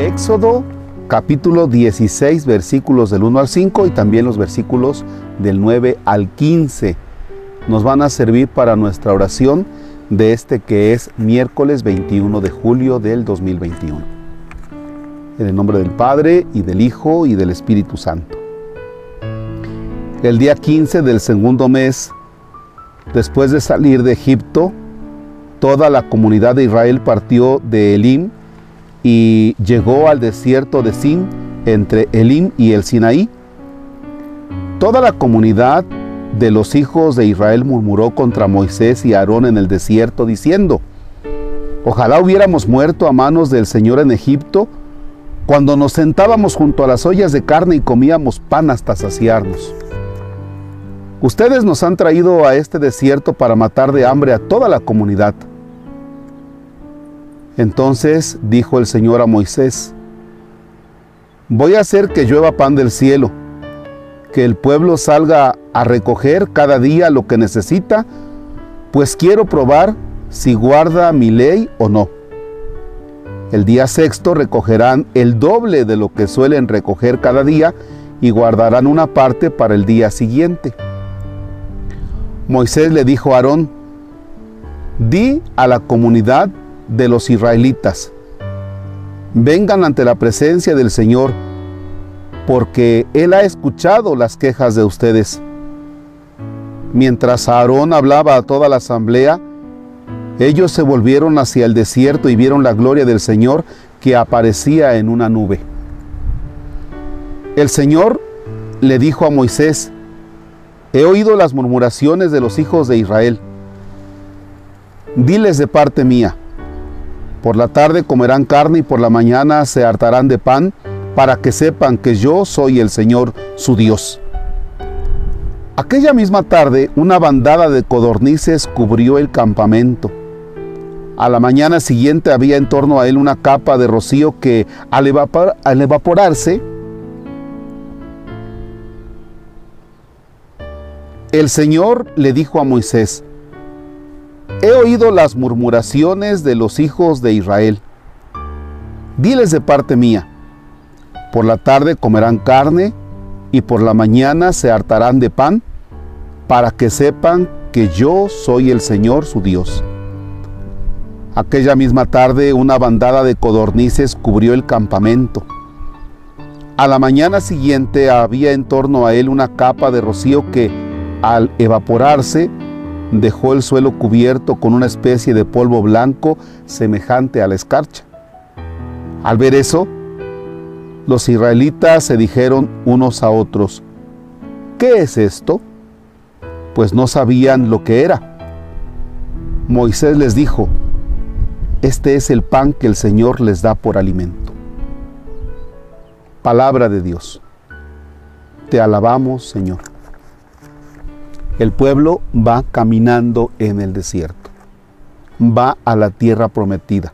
Éxodo capítulo 16 versículos del 1 al 5 y también los versículos del 9 al 15 nos van a servir para nuestra oración de este que es miércoles 21 de julio del 2021. En el nombre del Padre y del Hijo y del Espíritu Santo. El día 15 del segundo mes, después de salir de Egipto, toda la comunidad de Israel partió de Elim y llegó al desierto de Sin entre Elim y el Sinaí. Toda la comunidad de los hijos de Israel murmuró contra Moisés y Aarón en el desierto, diciendo, Ojalá hubiéramos muerto a manos del Señor en Egipto, cuando nos sentábamos junto a las ollas de carne y comíamos pan hasta saciarnos. Ustedes nos han traído a este desierto para matar de hambre a toda la comunidad. Entonces dijo el Señor a Moisés, voy a hacer que llueva pan del cielo, que el pueblo salga a recoger cada día lo que necesita, pues quiero probar si guarda mi ley o no. El día sexto recogerán el doble de lo que suelen recoger cada día y guardarán una parte para el día siguiente. Moisés le dijo a Aarón, di a la comunidad de los israelitas. Vengan ante la presencia del Señor, porque Él ha escuchado las quejas de ustedes. Mientras Aarón hablaba a toda la asamblea, ellos se volvieron hacia el desierto y vieron la gloria del Señor que aparecía en una nube. El Señor le dijo a Moisés, he oído las murmuraciones de los hijos de Israel. Diles de parte mía, por la tarde comerán carne y por la mañana se hartarán de pan para que sepan que yo soy el Señor su Dios. Aquella misma tarde una bandada de codornices cubrió el campamento. A la mañana siguiente había en torno a él una capa de rocío que al, al evaporarse, el Señor le dijo a Moisés, He oído las murmuraciones de los hijos de Israel. Diles de parte mía, por la tarde comerán carne y por la mañana se hartarán de pan, para que sepan que yo soy el Señor su Dios. Aquella misma tarde una bandada de codornices cubrió el campamento. A la mañana siguiente había en torno a él una capa de rocío que, al evaporarse, dejó el suelo cubierto con una especie de polvo blanco semejante a la escarcha. Al ver eso, los israelitas se dijeron unos a otros, ¿qué es esto? Pues no sabían lo que era. Moisés les dijo, este es el pan que el Señor les da por alimento. Palabra de Dios. Te alabamos, Señor el pueblo va caminando en el desierto, va a la tierra prometida.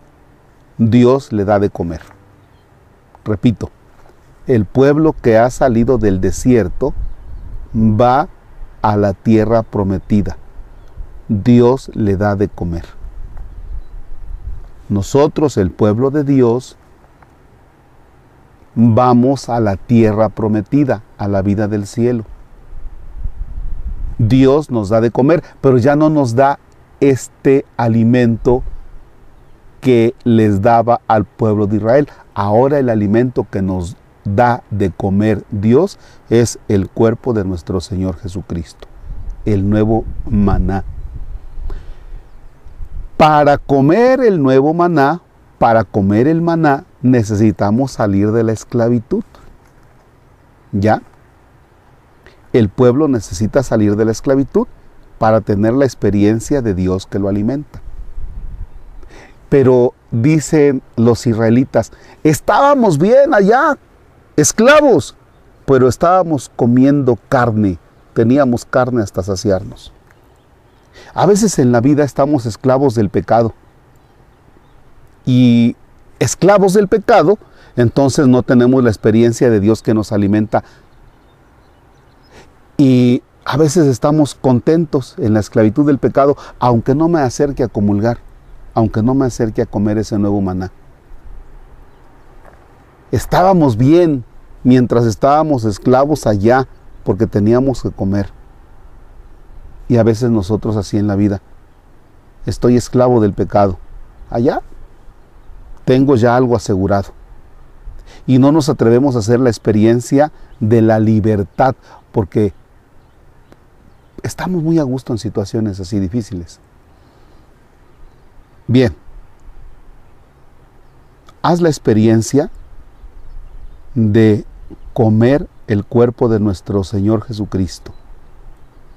Dios le da de comer. Repito, el pueblo que ha salido del desierto va a la tierra prometida. Dios le da de comer. Nosotros, el pueblo de Dios, vamos a la tierra prometida, a la vida del cielo. Dios nos da de comer, pero ya no nos da este alimento que les daba al pueblo de Israel. Ahora el alimento que nos da de comer Dios es el cuerpo de nuestro Señor Jesucristo, el nuevo maná. Para comer el nuevo maná, para comer el maná, necesitamos salir de la esclavitud. ¿Ya? El pueblo necesita salir de la esclavitud para tener la experiencia de Dios que lo alimenta. Pero dicen los israelitas, estábamos bien allá, esclavos, pero estábamos comiendo carne, teníamos carne hasta saciarnos. A veces en la vida estamos esclavos del pecado. Y esclavos del pecado, entonces no tenemos la experiencia de Dios que nos alimenta y a veces estamos contentos en la esclavitud del pecado, aunque no me acerque a comulgar, aunque no me acerque a comer ese nuevo maná. Estábamos bien mientras estábamos esclavos allá porque teníamos que comer. Y a veces nosotros así en la vida. Estoy esclavo del pecado. Allá tengo ya algo asegurado. Y no nos atrevemos a hacer la experiencia de la libertad porque estamos muy a gusto en situaciones así difíciles. Bien, haz la experiencia de comer el cuerpo de nuestro Señor Jesucristo,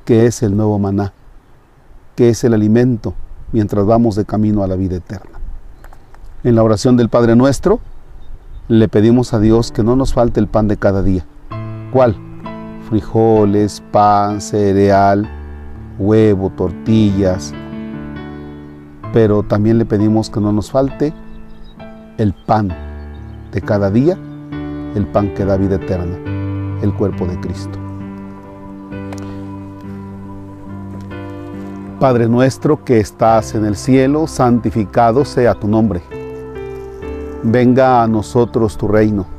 que es el nuevo maná, que es el alimento mientras vamos de camino a la vida eterna. En la oración del Padre Nuestro, le pedimos a Dios que no nos falte el pan de cada día. ¿Cuál? Frijoles, pan, cereal, huevo, tortillas. Pero también le pedimos que no nos falte el pan de cada día, el pan que da vida eterna, el cuerpo de Cristo. Padre nuestro que estás en el cielo, santificado sea tu nombre. Venga a nosotros tu reino.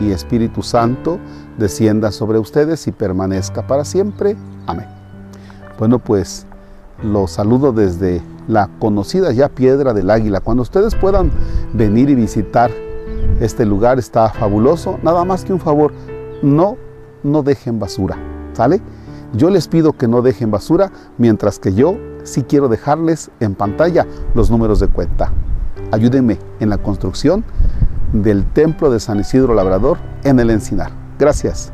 y Espíritu Santo, descienda sobre ustedes y permanezca para siempre. Amén. Bueno, pues los saludo desde la conocida ya Piedra del Águila. Cuando ustedes puedan venir y visitar este lugar está fabuloso. Nada más que un favor, no, no dejen basura, ¿sale? Yo les pido que no dejen basura, mientras que yo sí quiero dejarles en pantalla los números de cuenta. Ayúdenme en la construcción del templo de San Isidro Labrador en el Encinar. Gracias.